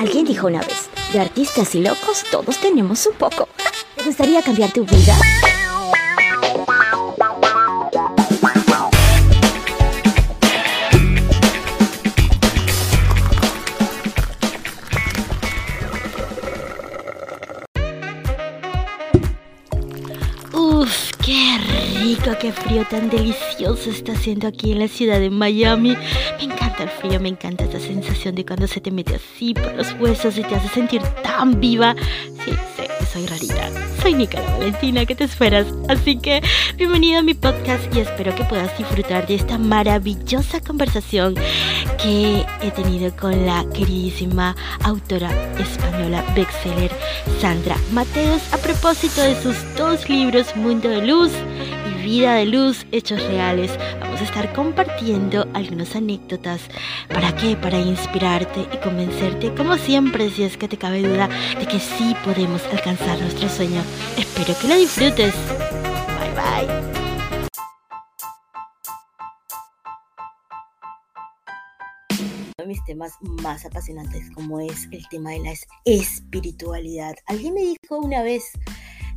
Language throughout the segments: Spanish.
Alguien dijo una vez, de artistas y locos todos tenemos un poco. ¿Te gustaría cambiar tu vida? Uf, qué rico, qué frío tan delicioso está haciendo aquí en la ciudad de Miami. Me encanta frío, me encanta esa sensación de cuando se te mete así por los huesos y te hace sentir tan viva. Sí, sé que soy rarita. Soy Nicola Valentina, ¿qué te esperas? Así que bienvenido a mi podcast y espero que puedas disfrutar de esta maravillosa conversación que he tenido con la queridísima autora española bestseller Sandra Mateos a propósito de sus dos libros Mundo de Luz Vida de Luz, Hechos Reales. Vamos a estar compartiendo algunas anécdotas. ¿Para qué? Para inspirarte y convencerte, como siempre, si es que te cabe duda, de que sí podemos alcanzar nuestro sueño. Espero que lo disfrutes. Bye bye. mis temas más apasionantes como es el tema de la espiritualidad. Alguien me dijo una vez,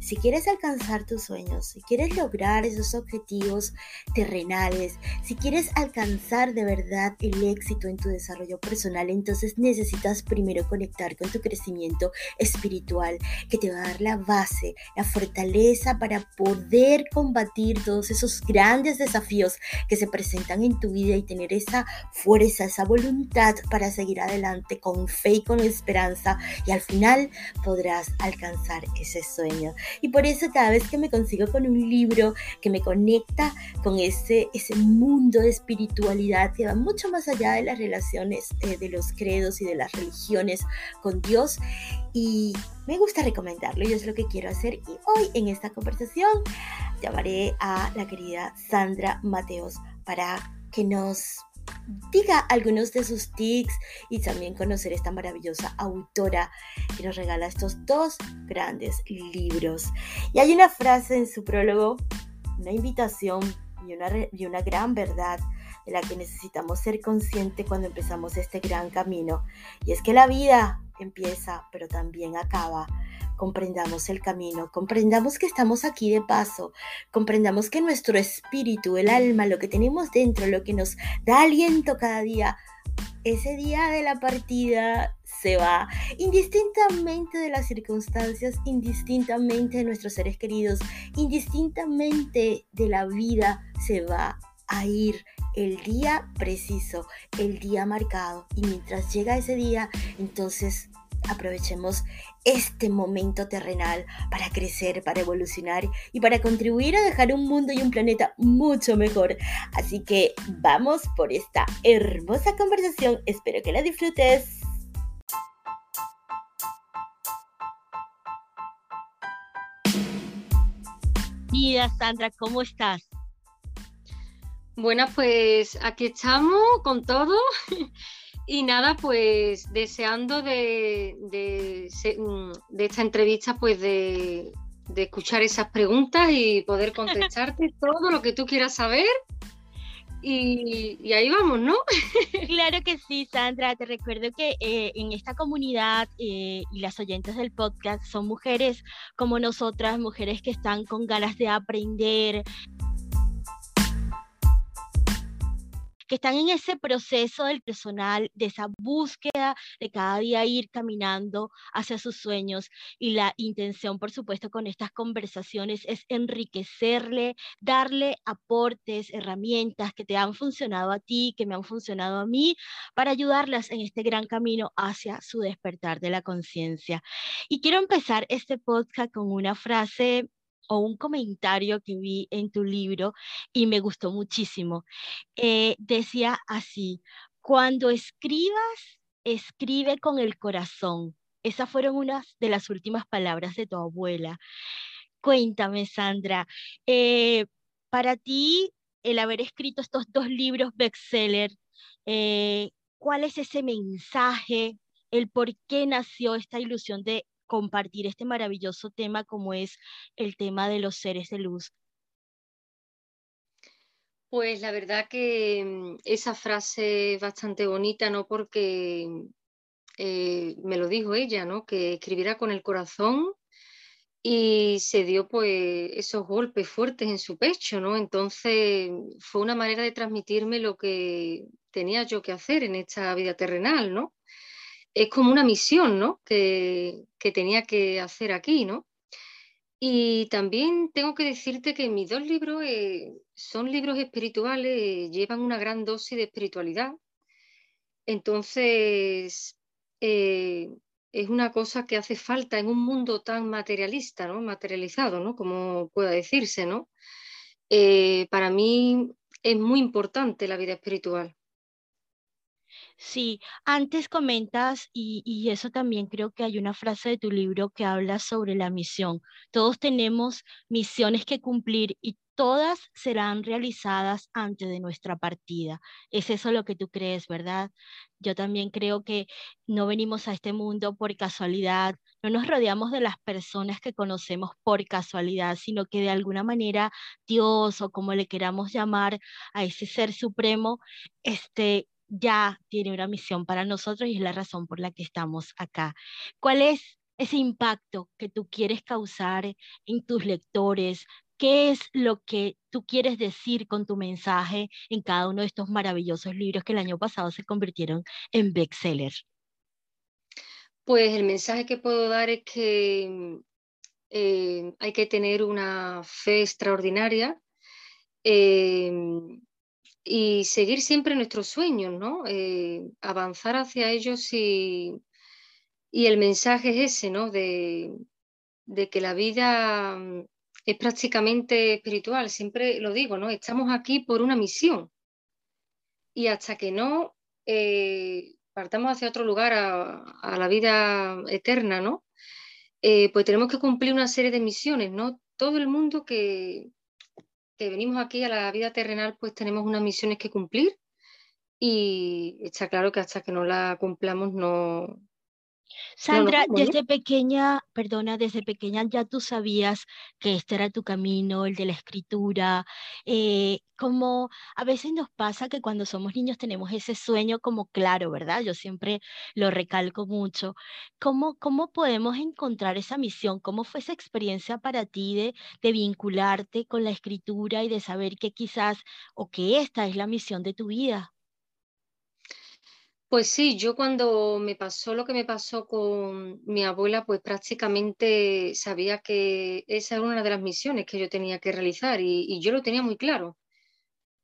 si quieres alcanzar tus sueños, si quieres lograr esos objetivos terrenales, si quieres alcanzar de verdad el éxito en tu desarrollo personal, entonces necesitas primero conectar con tu crecimiento espiritual que te va a dar la base, la fortaleza para poder combatir todos esos grandes desafíos que se presentan en tu vida y tener esa fuerza, esa voluntad para seguir adelante con fe y con esperanza y al final podrás alcanzar ese sueño. Y por eso cada vez que me consigo con un libro que me conecta con ese, ese mundo de espiritualidad que va mucho más allá de las relaciones eh, de los credos y de las religiones con Dios, y me gusta recomendarlo y es lo que quiero hacer. Y hoy en esta conversación llamaré a la querida Sandra Mateos para que nos diga algunos de sus tics y también conocer esta maravillosa autora que nos regala estos dos grandes libros. Y hay una frase en su prólogo, una invitación y una, y una gran verdad de la que necesitamos ser conscientes cuando empezamos este gran camino. Y es que la vida empieza, pero también acaba comprendamos el camino, comprendamos que estamos aquí de paso, comprendamos que nuestro espíritu, el alma, lo que tenemos dentro, lo que nos da aliento cada día, ese día de la partida se va, indistintamente de las circunstancias, indistintamente de nuestros seres queridos, indistintamente de la vida, se va a ir el día preciso, el día marcado. Y mientras llega ese día, entonces aprovechemos este momento terrenal para crecer, para evolucionar y para contribuir a dejar un mundo y un planeta mucho mejor. Así que vamos por esta hermosa conversación. Espero que la disfrutes. Mira, Sandra, ¿cómo estás? Bueno, pues aquí estamos con todo. Y nada, pues deseando de, mm, de, esta entrevista, pues de, de, escuchar esas preguntas y poder contestarte todo lo que tú quieras saber. Y, ahí vamos, ¿no? claro que sí, Sandra. Te recuerdo que eh, en esta comunidad eh, y las oyentes del podcast son mujeres como nosotras, mujeres que están con ganas de aprender, que están en ese proceso del personal, de esa búsqueda de cada día ir caminando hacia sus sueños. Y la intención, por supuesto, con estas conversaciones es enriquecerle, darle aportes, herramientas que te han funcionado a ti, que me han funcionado a mí, para ayudarlas en este gran camino hacia su despertar de la conciencia. Y quiero empezar este podcast con una frase o un comentario que vi en tu libro y me gustó muchísimo. Eh, decía así, cuando escribas, escribe con el corazón. Esas fueron unas de las últimas palabras de tu abuela. Cuéntame, Sandra, eh, para ti, el haber escrito estos dos libros bestseller, eh, ¿cuál es ese mensaje? el por qué nació esta ilusión de compartir este maravilloso tema como es el tema de los seres de luz? Pues la verdad que mm, esa frase es bastante bonita, ¿no? Porque eh, me lo dijo ella, ¿no? Que escribiera con el corazón y se dio pues esos golpes fuertes en su pecho, ¿no? Entonces fue una manera de transmitirme lo que tenía yo que hacer en esta vida terrenal, ¿no? Es como una misión, ¿no? Que, tenía que hacer aquí, ¿no? Y también tengo que decirte que mis dos libros eh, son libros espirituales, llevan una gran dosis de espiritualidad. Entonces, eh, es una cosa que hace falta en un mundo tan materialista, ¿no? Materializado, ¿no? Como pueda decirse, ¿no? Eh, para mí es muy importante la vida espiritual. Sí, antes comentas, y, y, eso también creo que hay una frase de tu libro que habla sobre la misión. Todos tenemos misiones que cumplir y todas serán realizadas antes de nuestra partida. Es eso lo que tú crees, ¿verdad? Yo también creo que no venimos a este mundo por casualidad, no nos rodeamos de las personas que conocemos por casualidad, sino que de alguna manera Dios o como le queramos llamar a ese ser supremo, este ya tiene una misión para nosotros y es la razón por la que estamos acá. ¿Cuál es ese impacto que tú quieres causar en tus lectores, ¿Qué es lo que tú quieres decir con tu mensaje en cada uno de estos maravillosos libros que el año pasado se convirtieron en bestseller? Pues el mensaje que puedo dar es que eh, hay que tener una fe extraordinaria eh, y seguir siempre nuestros sueños, ¿no? Eh, avanzar hacia ellos y, y, el mensaje es ese, ¿no? De, de que la vida es prácticamente espiritual, siempre lo digo, ¿no? Estamos aquí por una misión y hasta que no eh, partamos hacia otro lugar, a, la vida eterna, ¿no? Eh, pues tenemos que cumplir una serie de misiones, ¿no? Todo el mundo que, que venimos aquí a la vida terrenal, pues tenemos unas misiones que cumplir y está claro que hasta que no la cumplamos no, Sandra, desde pequeña, perdona, desde pequeña ya tú sabías que este era tu camino, el de la escritura, eh, como a veces nos pasa que cuando somos niños tenemos ese sueño como claro, ¿verdad? Yo siempre lo recalco mucho. ¿Cómo, cómo podemos encontrar esa misión? ¿Cómo fue esa experiencia para ti de, de vincularte con la escritura y de saber que quizás o que esta es la misión de tu vida? Pues sí, yo cuando me pasó lo que me pasó con mi abuela, pues prácticamente sabía que esa era una de las misiones que yo tenía que realizar y, yo lo tenía muy claro.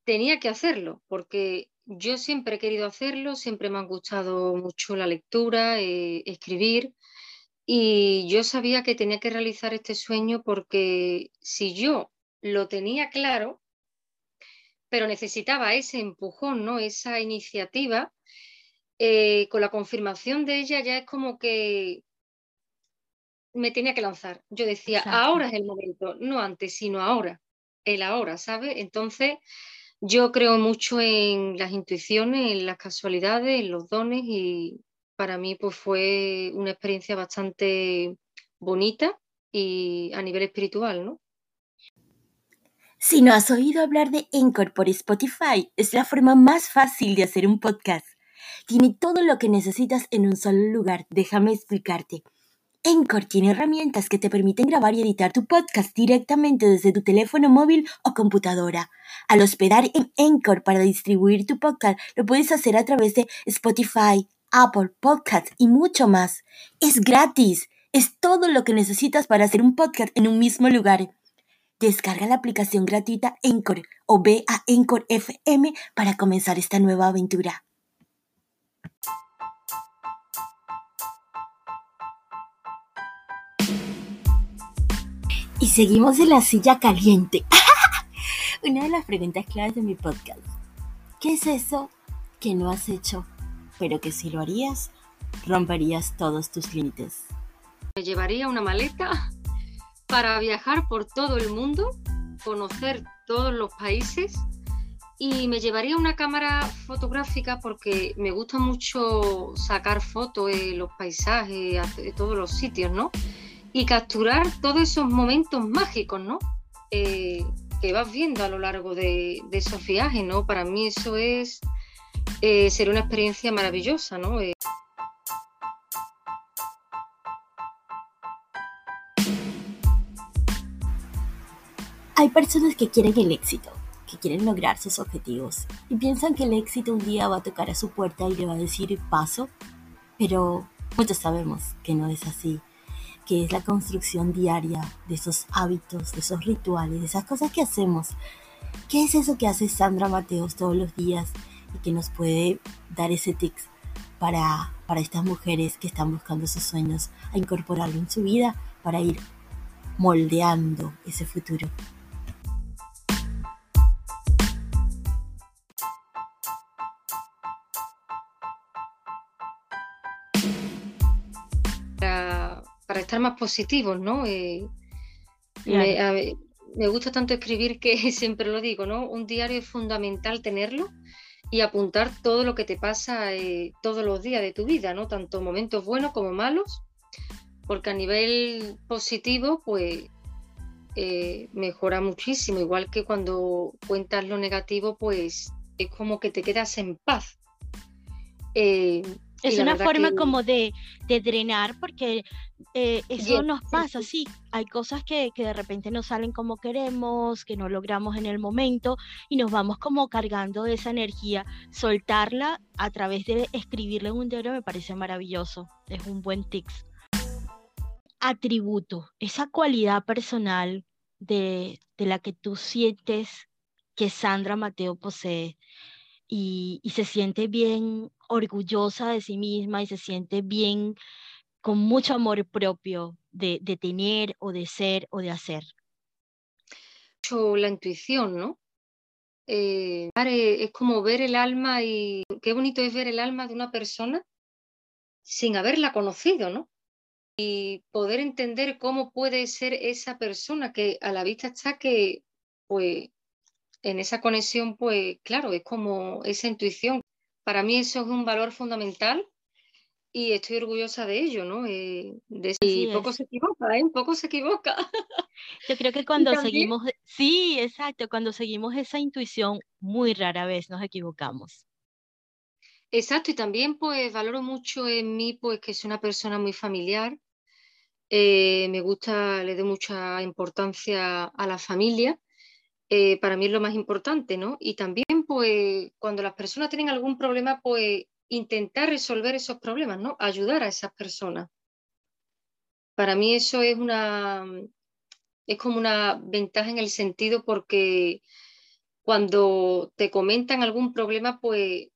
Tenía que hacerlo porque yo siempre he querido hacerlo, siempre me ha gustado mucho la lectura, eh, escribir y yo sabía que tenía que realizar este sueño porque si yo lo tenía claro, pero necesitaba ese empujón, ¿no? Esa iniciativa eh, con la confirmación de ella ya es como que me tenía que lanzar. Yo decía, ahora es el momento, no antes, sino ahora, el ahora, ¿sabes? Entonces, yo creo mucho en las intuiciones, en las casualidades, en los dones y para mí pues fue una experiencia bastante bonita y a nivel espiritual, ¿no? Si no has oído hablar de Encore por Spotify, es la forma más fácil de hacer un podcast. Tiene todo lo que necesitas en un solo lugar. Déjame explicarte. Encore tiene herramientas que te permiten grabar y editar tu podcast directamente desde tu teléfono móvil o computadora. Al hospedar en Encore para distribuir tu podcast, lo puedes hacer a través de Spotify, Apple Podcasts y mucho más. Es gratis. Es todo lo que necesitas para hacer un podcast en un mismo lugar. Descarga la aplicación gratuita Encore o ve a Encore FM para comenzar esta nueva aventura. Y seguimos en la silla caliente. Una de las preguntas claves de mi podcast. ¿Qué es eso que no has hecho, pero que si lo harías, romperías todos tus límites? Me llevaría una maleta para viajar por todo el mundo, conocer todos los países y me llevaría una cámara fotográfica porque me gusta mucho sacar fotos de los paisajes, de todos los sitios, ¿no? y capturar todos esos momentos mágicos, ¿no? Eh, que vas viendo a lo largo de, esos viajes, ¿no? Para mí eso es eh, ser una experiencia maravillosa, ¿no? Eh, Hay personas que quieren el éxito, que quieren lograr sus objetivos y piensan que el éxito un día va a tocar a su puerta y le va a decir paso, pero pues muchos sabemos que no es así que es la construcción diaria de esos hábitos, de esos rituales, de esas cosas que hacemos. ¿Qué es eso que hace Sandra Mateos todos los días y que nos puede dar ese tips para, para estas mujeres que están buscando sus sueños a incorporarlo en su vida para ir moldeando ese futuro? Estar más positivos, ¿no? Eh, me, gusta tanto escribir que siempre lo digo, ¿no? Un diario es fundamental tenerlo y apuntar todo lo que te pasa eh, todos los días de tu vida, ¿no? Tanto momentos buenos como malos, porque a nivel positivo, pues eh, mejora muchísimo, igual que cuando cuentas lo negativo, pues es como que te quedas en paz. Es una forma como de, drenar, porque eh, eso nos pasa, sí, hay cosas que, que, de repente no salen como queremos, que no logramos en el momento y nos vamos como cargando de esa energía. Soltarla a través de escribirle en un diario me parece maravilloso, es un buen tips. Atributo, esa cualidad personal de, de la que tú sientes que Sandra Mateo posee y, y se siente bien orgullosa de sí misma y se siente bien con mucho amor propio de, tener o de ser o de hacer. La intuición, ¿no? Eh, es como ver el alma y qué bonito es ver el alma de una persona sin haberla conocido, ¿no? Y poder entender cómo puede ser esa persona que a la vista está que, pues, en esa conexión, pues, claro, es como esa intuición para mí eso es un valor fundamental y estoy orgullosa de ello, ¿no? Eh, y poco se equivoca, ¿eh? Poco se equivoca. Yo creo que cuando seguimos, sí, exacto, cuando seguimos esa intuición, muy rara vez nos equivocamos. Exacto, y también pues valoro mucho en mí pues que soy una persona muy familiar, eh, me gusta, le doy mucha importancia a la familia eh, para mí es lo más importante, ¿no? Y también, pues, cuando las personas tienen algún problema, pues, intentar resolver esos problemas, ¿no? Ayudar a esas personas. Para mí eso es una, es como una ventaja en el sentido porque cuando te comentan algún problema, pues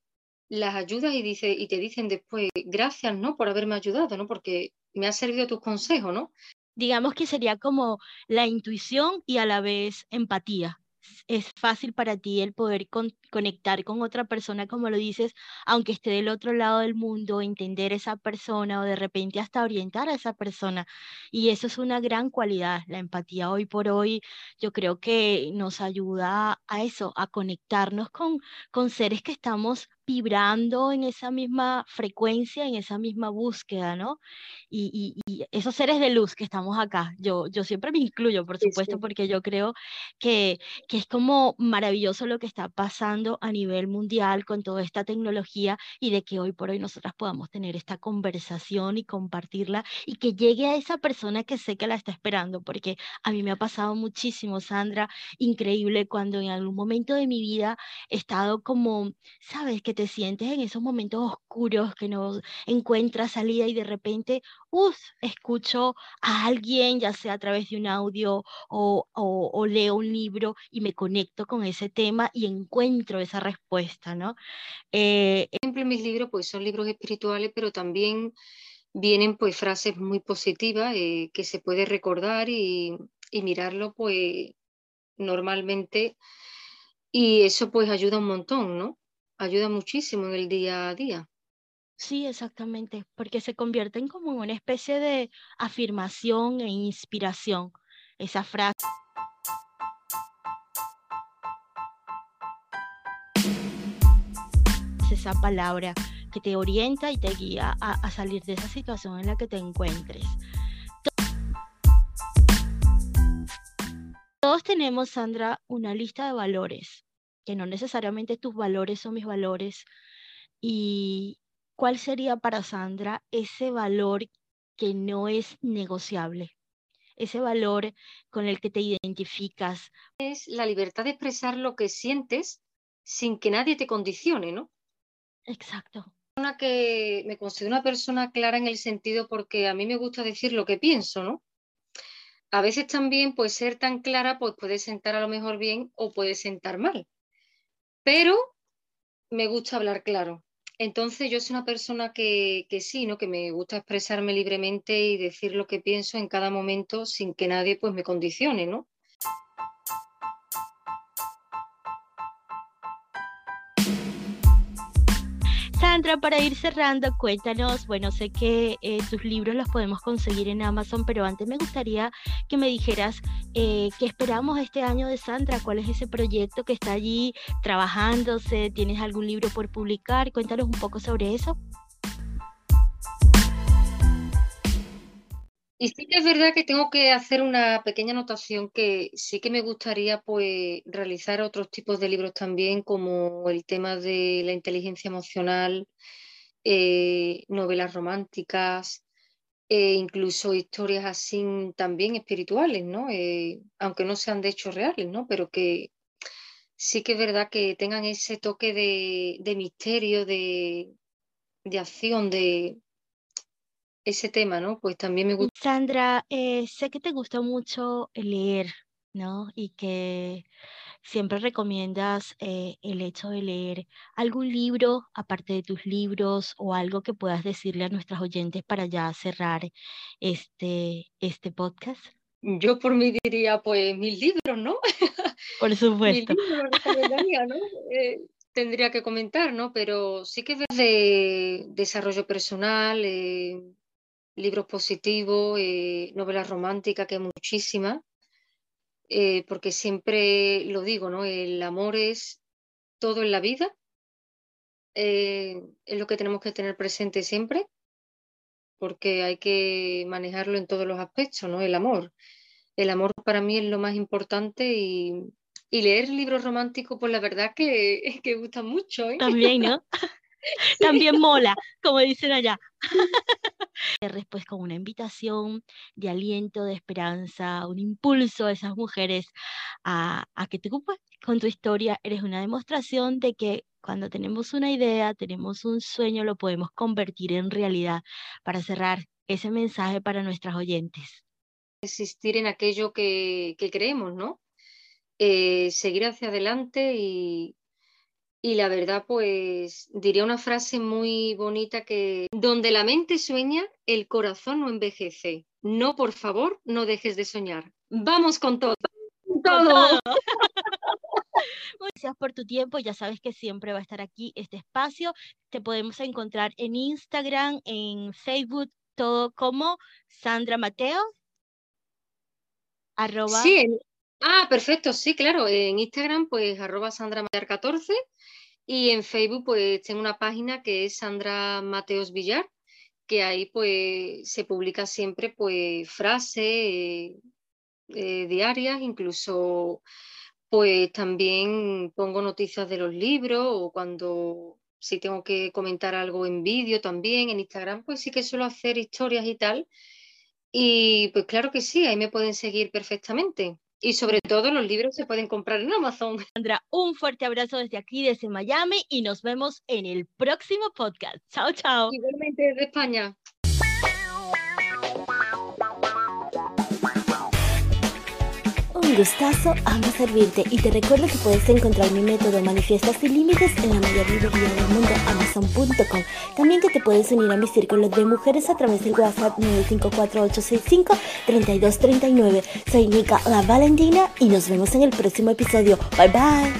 las ayudas y, dice, y te dicen después, gracias, ¿no? Por haberme ayudado, ¿no? Porque me ha servido tus consejos, ¿no? Digamos que sería como la intuición y a la vez empatía es fácil para ti el poder conectar con otra persona, como lo dices, aunque esté del otro lado del mundo, entender esa persona o de repente hasta orientar a esa persona. Y eso es una gran cualidad, la empatía hoy por hoy, yo creo que nos ayuda a eso, a conectarnos con, con seres que estamos vibrando en esa misma frecuencia, en esa misma búsqueda, ¿no? Y, esos seres de luz que estamos acá, yo, yo siempre me incluyo, por supuesto, porque yo creo que, que es como maravilloso lo que está pasando a nivel mundial con toda esta tecnología y de que hoy por hoy nosotras podamos tener esta conversación y compartirla y que llegue a esa persona que sé que la está esperando, porque a mí me ha pasado muchísimo, Sandra, increíble cuando en algún momento de mi vida he estado como, sabes, que te sientes en esos momentos oscuros, que no encuentras salida y de repente, uff, escucho a alguien, ya sea a través de un audio o, leo un libro y me conecto con ese tema y encuentro esa respuesta, ¿no? Eh, ejemplo, mis libros pues son libros espirituales, pero también vienen pues frases muy positivas eh, que se puede recordar y, y mirarlo pues normalmente y eso pues ayuda un montón, ¿no? Ayuda muchísimo en el día a día. Sí, exactamente, porque se convierten como en una especie de afirmación e inspiración. Esa frase. esa palabra que te orienta y te guía a, a, salir de esa situación en la que te encuentres. Todos tenemos, Sandra, una lista de valores que no necesariamente tus valores son mis valores. ¿Y cuál sería para Sandra ese valor que no es negociable? ese valor con el que te identificas. Es la libertad de expresar lo que sientes sin que nadie te condicione, ¿no? Exacto. Una que me considero una persona clara en el sentido porque a mí me gusta decir lo que pienso, ¿no? A veces también, pues ser tan clara, pues puede sentar a lo mejor bien o puede sentar mal. Pero me gusta hablar claro. Entonces yo soy una persona que, que, sí, ¿no? que me gusta expresarme libremente y decir lo que pienso en cada momento sin que nadie pues, me condicione, ¿no? Sandra, para ir cerrando, cuéntanos, bueno, sé que eh, tus libros los podemos conseguir en Amazon, pero antes me gustaría que me dijeras eh, qué esperamos este año de Sandra, cuál es ese proyecto que está allí trabajándose, tienes algún libro por publicar, cuéntanos un poco sobre eso. Y sí que es verdad que tengo que hacer una pequeña anotación que sí que me gustaría pues realizar otros tipos de libros también, como el tema de la inteligencia emocional, eh, novelas románticas, e incluso historias así también espirituales, ¿no? Eh, aunque no sean de hechos reales, ¿no? Pero que sí que es verdad que tengan ese toque de, misterio, de, de acción, de, ese tema, ¿no? Pues también me gusta. Sandra, eh, sé que te gusta mucho leer, ¿no? Y que siempre recomiendas eh, el hecho de leer algún libro, aparte de tus libros, o algo que puedas decirle a nuestras oyentes para ya cerrar este, este podcast. Yo por mí diría, pues, mis libros, ¿no? Por supuesto. ¿no? Eh, tendría que comentar, ¿no? Pero sí que es de desarrollo personal, libros positivos, eh, novelas románticas, que hay muchísimas, eh, porque siempre lo digo, ¿no? El amor es todo en la vida, eh, es lo que tenemos que tener presente siempre, porque hay que manejarlo en todos los aspectos, ¿no? El amor. El amor para mí es lo más importante y, leer libros románticos, pues la verdad que, que gusta mucho. También, ¿no? También mola, como dicen allá. Después con una invitación de aliento, de esperanza, un impulso a esas mujeres a, que tú pues, con tu historia eres una demostración de que cuando tenemos una idea, tenemos un sueño, lo podemos convertir en realidad para cerrar ese mensaje para nuestras oyentes. Existir en aquello que, creemos, ¿no? Eh, seguir hacia adelante y, y la verdad, pues diría una frase muy bonita que donde la mente sueña, el corazón no envejece. No, por favor, no dejes de soñar. Vamos con todo. todo. Gracias por tu tiempo. Ya sabes que siempre va a estar aquí este espacio. Te podemos encontrar en Instagram, en Facebook, todo como Sandra Mateo. Arroba. Sí, ah, perfecto, sí, claro. En Instagram, pues arroba Sandra Mateo 14 y en Facebook pues tengo una página que es Sandra Mateos Villar, que ahí pues se publica siempre pues frases eh, diarias, incluso pues también pongo noticias de los libros o cuando si tengo que comentar algo en vídeo también, en Instagram pues sí que suelo hacer historias y tal. Y pues claro que sí, ahí me pueden seguir perfectamente. Y sobre todo los libros se pueden comprar en Amazon. Sandra, un fuerte abrazo desde aquí, desde Miami, y nos vemos en el próximo podcast. Chao, chao. Igualmente desde España. Gustazo, amo servirte y te recuerdo que puedes encontrar mi método Manifiestas sin Límites en la mayor librería del mundo, amazon.com. También que te puedes unir a mi círculo de mujeres a través del WhatsApp 954-865-3239. Soy Nika La Valentina y nos vemos en el próximo episodio. Bye bye.